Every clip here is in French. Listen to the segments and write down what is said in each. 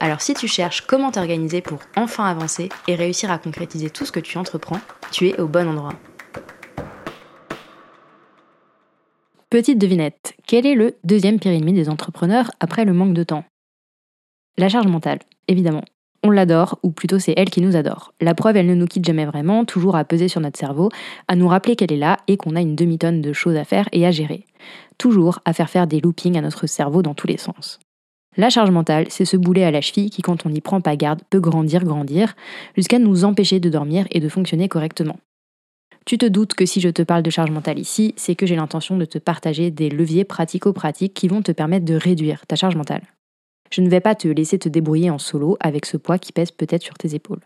Alors si tu cherches comment t'organiser pour enfin avancer et réussir à concrétiser tout ce que tu entreprends, tu es au bon endroit. Petite devinette, quel est le deuxième pire ennemi des entrepreneurs après le manque de temps? La charge mentale, évidemment. On l'adore, ou plutôt c'est elle qui nous adore. La preuve, elle ne nous quitte jamais vraiment, toujours à peser sur notre cerveau, à nous rappeler qu'elle est là et qu'on a une demi-tonne de choses à faire et à gérer. Toujours à faire faire des loopings à notre cerveau dans tous les sens. La charge mentale, c'est ce boulet à la cheville qui, quand on n'y prend pas garde, peut grandir, grandir, jusqu'à nous empêcher de dormir et de fonctionner correctement. Tu te doutes que si je te parle de charge mentale ici, c'est que j'ai l'intention de te partager des leviers pratico-pratiques qui vont te permettre de réduire ta charge mentale. Je ne vais pas te laisser te débrouiller en solo avec ce poids qui pèse peut-être sur tes épaules.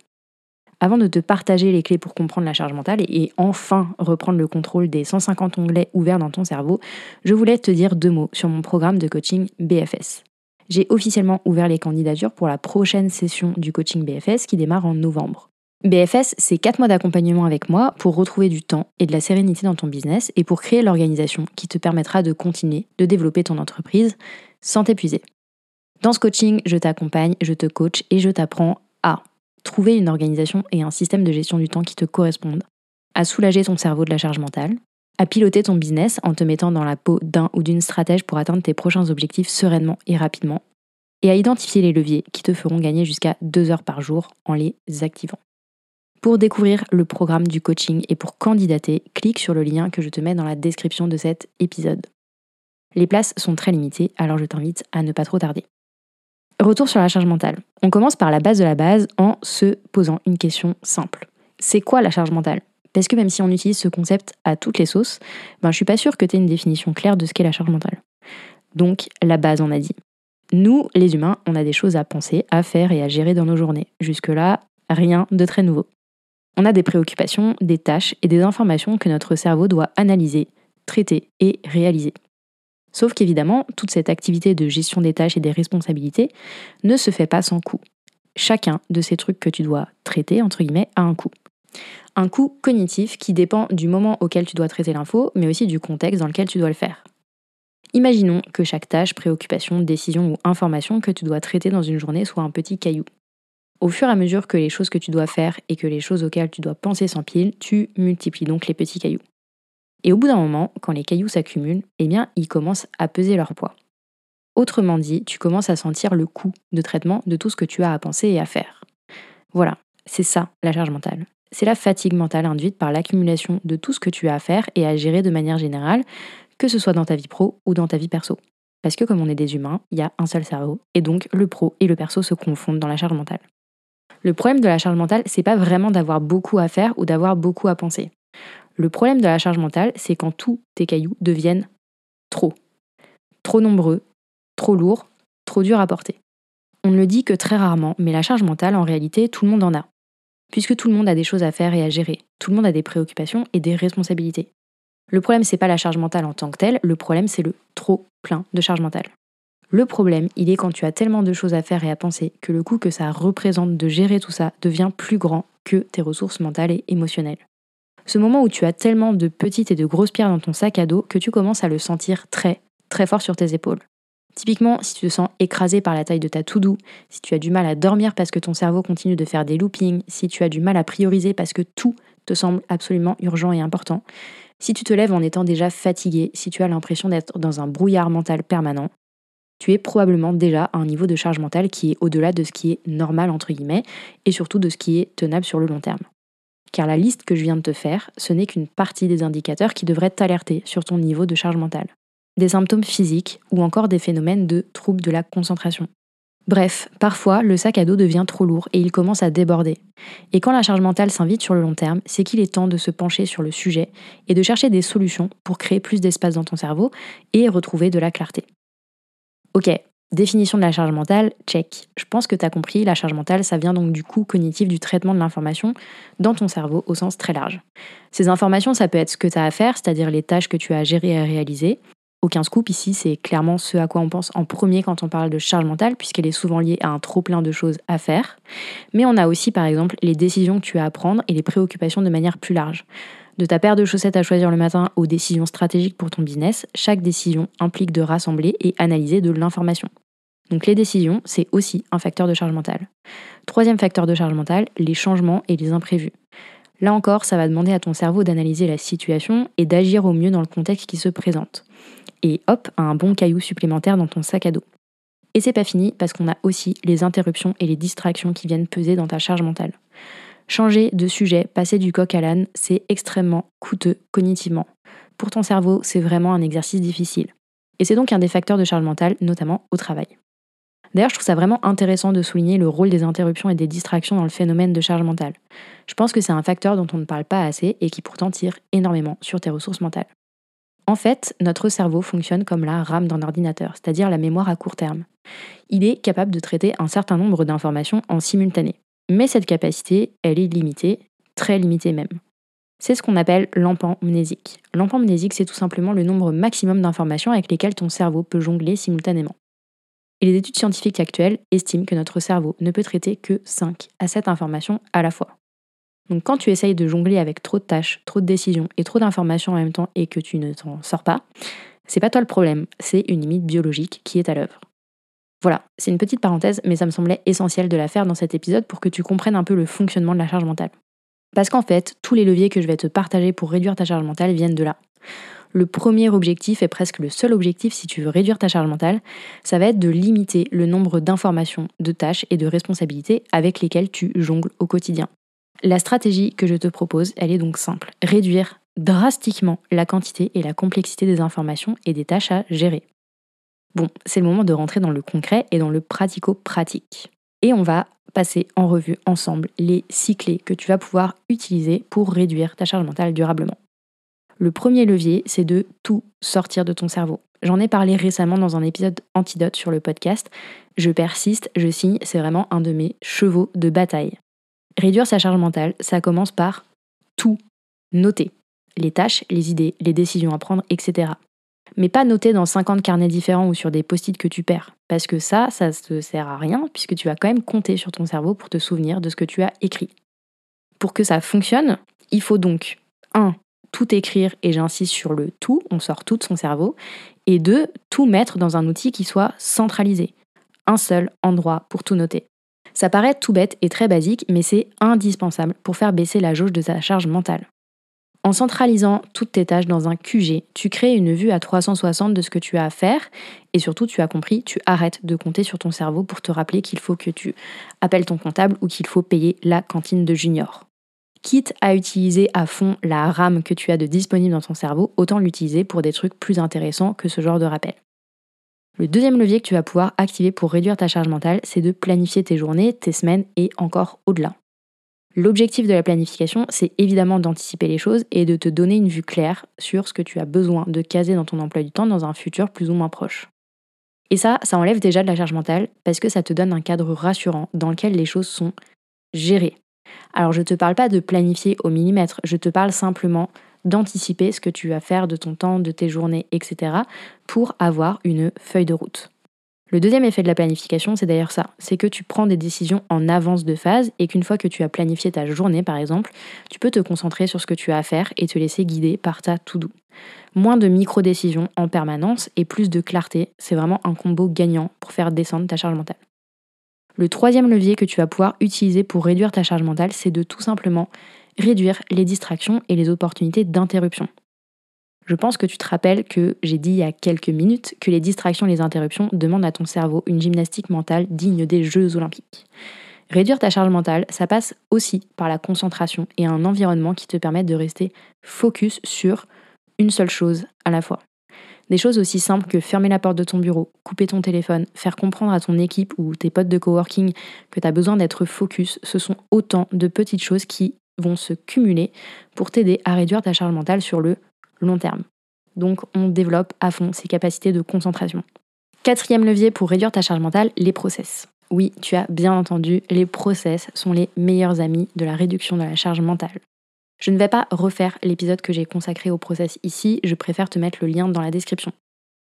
Avant de te partager les clés pour comprendre la charge mentale et enfin reprendre le contrôle des 150 onglets ouverts dans ton cerveau, je voulais te dire deux mots sur mon programme de coaching BFS j'ai officiellement ouvert les candidatures pour la prochaine session du coaching BFS qui démarre en novembre. BFS, c'est 4 mois d'accompagnement avec moi pour retrouver du temps et de la sérénité dans ton business et pour créer l'organisation qui te permettra de continuer de développer ton entreprise sans t'épuiser. Dans ce coaching, je t'accompagne, je te coach et je t'apprends à trouver une organisation et un système de gestion du temps qui te correspondent, à soulager ton cerveau de la charge mentale, à piloter ton business en te mettant dans la peau d'un ou d'une stratège pour atteindre tes prochains objectifs sereinement et rapidement, et à identifier les leviers qui te feront gagner jusqu'à 2 heures par jour en les activant. Pour découvrir le programme du coaching et pour candidater, clique sur le lien que je te mets dans la description de cet épisode. Les places sont très limitées, alors je t'invite à ne pas trop tarder. Retour sur la charge mentale. On commence par la base de la base en se posant une question simple. C'est quoi la charge mentale? Parce que même si on utilise ce concept à toutes les sauces, ben, je suis pas sûre que tu aies une définition claire de ce qu'est la charge mentale. Donc, la base, on a dit. Nous, les humains, on a des choses à penser, à faire et à gérer dans nos journées. Jusque-là, rien de très nouveau. On a des préoccupations, des tâches et des informations que notre cerveau doit analyser, traiter et réaliser. Sauf qu'évidemment, toute cette activité de gestion des tâches et des responsabilités ne se fait pas sans coût. Chacun de ces trucs que tu dois traiter, entre guillemets, a un coût. Un coût cognitif qui dépend du moment auquel tu dois traiter l'info, mais aussi du contexte dans lequel tu dois le faire. Imaginons que chaque tâche, préoccupation, décision ou information que tu dois traiter dans une journée soit un petit caillou. Au fur et à mesure que les choses que tu dois faire et que les choses auxquelles tu dois penser s'empilent, tu multiplies donc les petits cailloux. Et au bout d'un moment, quand les cailloux s'accumulent, eh bien, ils commencent à peser leur poids. Autrement dit, tu commences à sentir le coût de traitement de tout ce que tu as à penser et à faire. Voilà, c'est ça la charge mentale c'est la fatigue mentale induite par l'accumulation de tout ce que tu as à faire et à gérer de manière générale, que ce soit dans ta vie pro ou dans ta vie perso. Parce que comme on est des humains, il y a un seul cerveau, et donc le pro et le perso se confondent dans la charge mentale. Le problème de la charge mentale, c'est pas vraiment d'avoir beaucoup à faire ou d'avoir beaucoup à penser. Le problème de la charge mentale, c'est quand tous tes cailloux deviennent trop. Trop nombreux, trop lourds, trop durs à porter. On ne le dit que très rarement, mais la charge mentale, en réalité, tout le monde en a puisque tout le monde a des choses à faire et à gérer. Tout le monde a des préoccupations et des responsabilités. Le problème, c'est pas la charge mentale en tant que telle, le problème, c'est le trop plein de charge mentale. Le problème, il est quand tu as tellement de choses à faire et à penser que le coût que ça représente de gérer tout ça devient plus grand que tes ressources mentales et émotionnelles. Ce moment où tu as tellement de petites et de grosses pierres dans ton sac à dos que tu commences à le sentir très, très fort sur tes épaules. Typiquement, si tu te sens écrasé par la taille de ta to-do, si tu as du mal à dormir parce que ton cerveau continue de faire des loopings, si tu as du mal à prioriser parce que tout te semble absolument urgent et important, si tu te lèves en étant déjà fatigué, si tu as l'impression d'être dans un brouillard mental permanent, tu es probablement déjà à un niveau de charge mentale qui est au-delà de ce qui est normal entre guillemets et surtout de ce qui est tenable sur le long terme. Car la liste que je viens de te faire, ce n'est qu'une partie des indicateurs qui devraient t'alerter sur ton niveau de charge mentale des symptômes physiques ou encore des phénomènes de troubles de la concentration. Bref, parfois, le sac à dos devient trop lourd et il commence à déborder. Et quand la charge mentale s'invite sur le long terme, c'est qu'il est temps de se pencher sur le sujet et de chercher des solutions pour créer plus d'espace dans ton cerveau et retrouver de la clarté. Ok, Définition de la charge mentale, check. Je pense que tu as compris, la charge mentale, ça vient donc du coût cognitif du traitement de l'information dans ton cerveau au sens très large. Ces informations, ça peut être ce que tu as à faire, c'est-à-dire les tâches que tu as à gérer et à réaliser. Aucun scoop ici, c'est clairement ce à quoi on pense en premier quand on parle de charge mentale, puisqu'elle est souvent liée à un trop plein de choses à faire. Mais on a aussi, par exemple, les décisions que tu as à prendre et les préoccupations de manière plus large. De ta paire de chaussettes à choisir le matin aux décisions stratégiques pour ton business, chaque décision implique de rassembler et analyser de l'information. Donc les décisions, c'est aussi un facteur de charge mentale. Troisième facteur de charge mentale, les changements et les imprévus. Là encore, ça va demander à ton cerveau d'analyser la situation et d'agir au mieux dans le contexte qui se présente. Et hop, un bon caillou supplémentaire dans ton sac à dos. Et c'est pas fini parce qu'on a aussi les interruptions et les distractions qui viennent peser dans ta charge mentale. Changer de sujet, passer du coq à l'âne, c'est extrêmement coûteux cognitivement. Pour ton cerveau, c'est vraiment un exercice difficile. Et c'est donc un des facteurs de charge mentale, notamment au travail. D'ailleurs, je trouve ça vraiment intéressant de souligner le rôle des interruptions et des distractions dans le phénomène de charge mentale. Je pense que c'est un facteur dont on ne parle pas assez et qui pourtant tire énormément sur tes ressources mentales. En fait, notre cerveau fonctionne comme la RAM d'un ordinateur, c'est-à-dire la mémoire à court terme. Il est capable de traiter un certain nombre d'informations en simultané. Mais cette capacité, elle est limitée, très limitée même. C'est ce qu'on appelle l'empan mnésique. L'empan mnésique, c'est tout simplement le nombre maximum d'informations avec lesquelles ton cerveau peut jongler simultanément. Et les études scientifiques actuelles estiment que notre cerveau ne peut traiter que 5 à 7 informations à la fois. Donc quand tu essayes de jongler avec trop de tâches, trop de décisions et trop d'informations en même temps et que tu ne t'en sors pas, c'est pas toi le problème, c'est une limite biologique qui est à l'œuvre. Voilà, c'est une petite parenthèse, mais ça me semblait essentiel de la faire dans cet épisode pour que tu comprennes un peu le fonctionnement de la charge mentale. Parce qu'en fait, tous les leviers que je vais te partager pour réduire ta charge mentale viennent de là le premier objectif et presque le seul objectif si tu veux réduire ta charge mentale, ça va être de limiter le nombre d'informations, de tâches et de responsabilités avec lesquelles tu jongles au quotidien. La stratégie que je te propose, elle est donc simple. Réduire drastiquement la quantité et la complexité des informations et des tâches à gérer. Bon, c'est le moment de rentrer dans le concret et dans le pratico-pratique. Et on va passer en revue ensemble les six clés que tu vas pouvoir utiliser pour réduire ta charge mentale durablement. Le premier levier, c'est de tout sortir de ton cerveau. J'en ai parlé récemment dans un épisode antidote sur le podcast. Je persiste, je signe, c'est vraiment un de mes chevaux de bataille. Réduire sa charge mentale, ça commence par tout noter. Les tâches, les idées, les décisions à prendre, etc. Mais pas noter dans 50 carnets différents ou sur des post-it que tu perds. Parce que ça, ça ne te sert à rien puisque tu vas quand même compter sur ton cerveau pour te souvenir de ce que tu as écrit. Pour que ça fonctionne, il faut donc 1 tout écrire, et j'insiste sur le tout, on sort tout de son cerveau, et deux, tout mettre dans un outil qui soit centralisé. Un seul endroit pour tout noter. Ça paraît tout bête et très basique, mais c'est indispensable pour faire baisser la jauge de ta charge mentale. En centralisant toutes tes tâches dans un QG, tu crées une vue à 360 de ce que tu as à faire et surtout, tu as compris, tu arrêtes de compter sur ton cerveau pour te rappeler qu'il faut que tu appelles ton comptable ou qu'il faut payer la cantine de junior quitte à utiliser à fond la RAM que tu as de disponible dans ton cerveau, autant l'utiliser pour des trucs plus intéressants que ce genre de rappel. Le deuxième levier que tu vas pouvoir activer pour réduire ta charge mentale, c'est de planifier tes journées, tes semaines et encore au-delà. L'objectif de la planification, c'est évidemment d'anticiper les choses et de te donner une vue claire sur ce que tu as besoin de caser dans ton emploi du temps dans un futur plus ou moins proche. Et ça, ça enlève déjà de la charge mentale parce que ça te donne un cadre rassurant dans lequel les choses sont gérées, alors je ne te parle pas de planifier au millimètre, je te parle simplement d'anticiper ce que tu vas faire de ton temps, de tes journées, etc. pour avoir une feuille de route. Le deuxième effet de la planification, c'est d'ailleurs ça, c'est que tu prends des décisions en avance de phase et qu'une fois que tu as planifié ta journée par exemple, tu peux te concentrer sur ce que tu as à faire et te laisser guider par ta to-do. Moins de micro-décisions en permanence et plus de clarté, c'est vraiment un combo gagnant pour faire descendre ta charge mentale. Le troisième levier que tu vas pouvoir utiliser pour réduire ta charge mentale, c'est de tout simplement réduire les distractions et les opportunités d'interruption. Je pense que tu te rappelles que j'ai dit il y a quelques minutes que les distractions et les interruptions demandent à ton cerveau une gymnastique mentale digne des Jeux olympiques. Réduire ta charge mentale, ça passe aussi par la concentration et un environnement qui te permettent de rester focus sur une seule chose à la fois. Des choses aussi simples que fermer la porte de ton bureau, couper ton téléphone, faire comprendre à ton équipe ou tes potes de coworking que tu as besoin d'être focus, ce sont autant de petites choses qui vont se cumuler pour t'aider à réduire ta charge mentale sur le long terme. Donc on développe à fond ces capacités de concentration. Quatrième levier pour réduire ta charge mentale, les process. Oui, tu as bien entendu, les process sont les meilleurs amis de la réduction de la charge mentale. Je ne vais pas refaire l'épisode que j'ai consacré au process ici, je préfère te mettre le lien dans la description.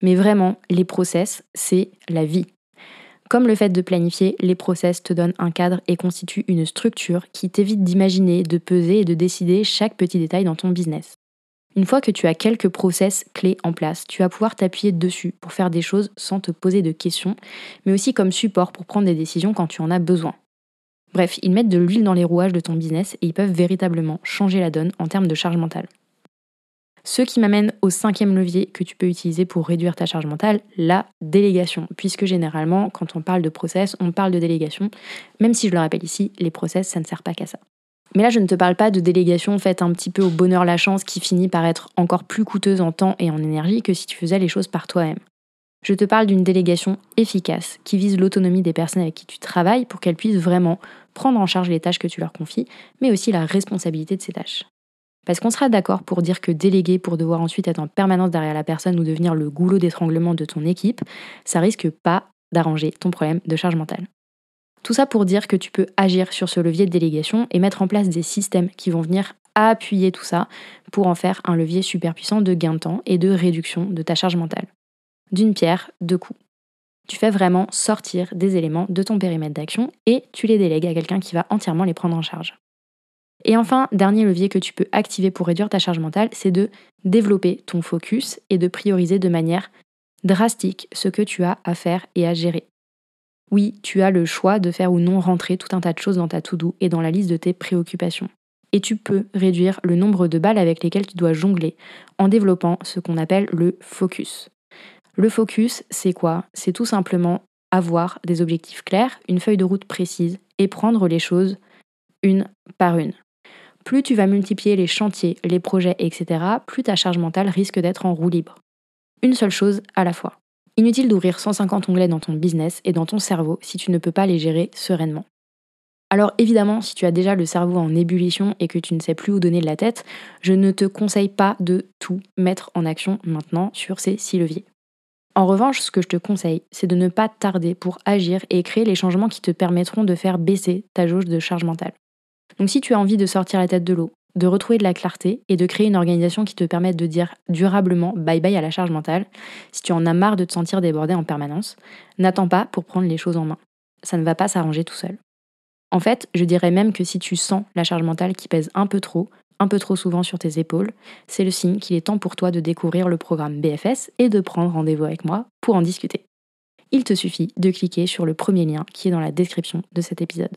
Mais vraiment, les process, c'est la vie. Comme le fait de planifier, les process te donnent un cadre et constituent une structure qui t'évite d'imaginer, de peser et de décider chaque petit détail dans ton business. Une fois que tu as quelques process clés en place, tu vas pouvoir t'appuyer dessus pour faire des choses sans te poser de questions, mais aussi comme support pour prendre des décisions quand tu en as besoin. Bref, ils mettent de l'huile dans les rouages de ton business et ils peuvent véritablement changer la donne en termes de charge mentale. Ce qui m'amène au cinquième levier que tu peux utiliser pour réduire ta charge mentale, la délégation. Puisque généralement, quand on parle de process, on parle de délégation. Même si je le rappelle ici, les process, ça ne sert pas qu'à ça. Mais là, je ne te parle pas de délégation faite un petit peu au bonheur la chance qui finit par être encore plus coûteuse en temps et en énergie que si tu faisais les choses par toi-même. Je te parle d'une délégation efficace qui vise l'autonomie des personnes avec qui tu travailles pour qu'elles puissent vraiment prendre en charge les tâches que tu leur confies, mais aussi la responsabilité de ces tâches. Parce qu'on sera d'accord pour dire que déléguer pour devoir ensuite être en permanence derrière la personne ou devenir le goulot d'étranglement de ton équipe, ça risque pas d'arranger ton problème de charge mentale. Tout ça pour dire que tu peux agir sur ce levier de délégation et mettre en place des systèmes qui vont venir appuyer tout ça pour en faire un levier super puissant de gain de temps et de réduction de ta charge mentale. D'une pierre, deux coups. Tu fais vraiment sortir des éléments de ton périmètre d'action et tu les délègues à quelqu'un qui va entièrement les prendre en charge. Et enfin, dernier levier que tu peux activer pour réduire ta charge mentale, c'est de développer ton focus et de prioriser de manière drastique ce que tu as à faire et à gérer. Oui, tu as le choix de faire ou non rentrer tout un tas de choses dans ta to-do et dans la liste de tes préoccupations. Et tu peux réduire le nombre de balles avec lesquelles tu dois jongler en développant ce qu'on appelle le focus. Le focus, c'est quoi? C'est tout simplement avoir des objectifs clairs, une feuille de route précise et prendre les choses une par une. Plus tu vas multiplier les chantiers, les projets, etc., plus ta charge mentale risque d'être en roue libre. Une seule chose à la fois. Inutile d'ouvrir 150 onglets dans ton business et dans ton cerveau si tu ne peux pas les gérer sereinement. Alors évidemment, si tu as déjà le cerveau en ébullition et que tu ne sais plus où donner de la tête, je ne te conseille pas de tout mettre en action maintenant sur ces six leviers. En revanche, ce que je te conseille, c'est de ne pas tarder pour agir et créer les changements qui te permettront de faire baisser ta jauge de charge mentale. Donc si tu as envie de sortir la tête de l'eau, de retrouver de la clarté et de créer une organisation qui te permette de dire durablement bye bye à la charge mentale, si tu en as marre de te sentir débordé en permanence, n'attends pas pour prendre les choses en main. Ça ne va pas s'arranger tout seul. En fait, je dirais même que si tu sens la charge mentale qui pèse un peu trop, un peu trop souvent sur tes épaules, c'est le signe qu'il est temps pour toi de découvrir le programme BFS et de prendre rendez-vous avec moi pour en discuter. Il te suffit de cliquer sur le premier lien qui est dans la description de cet épisode.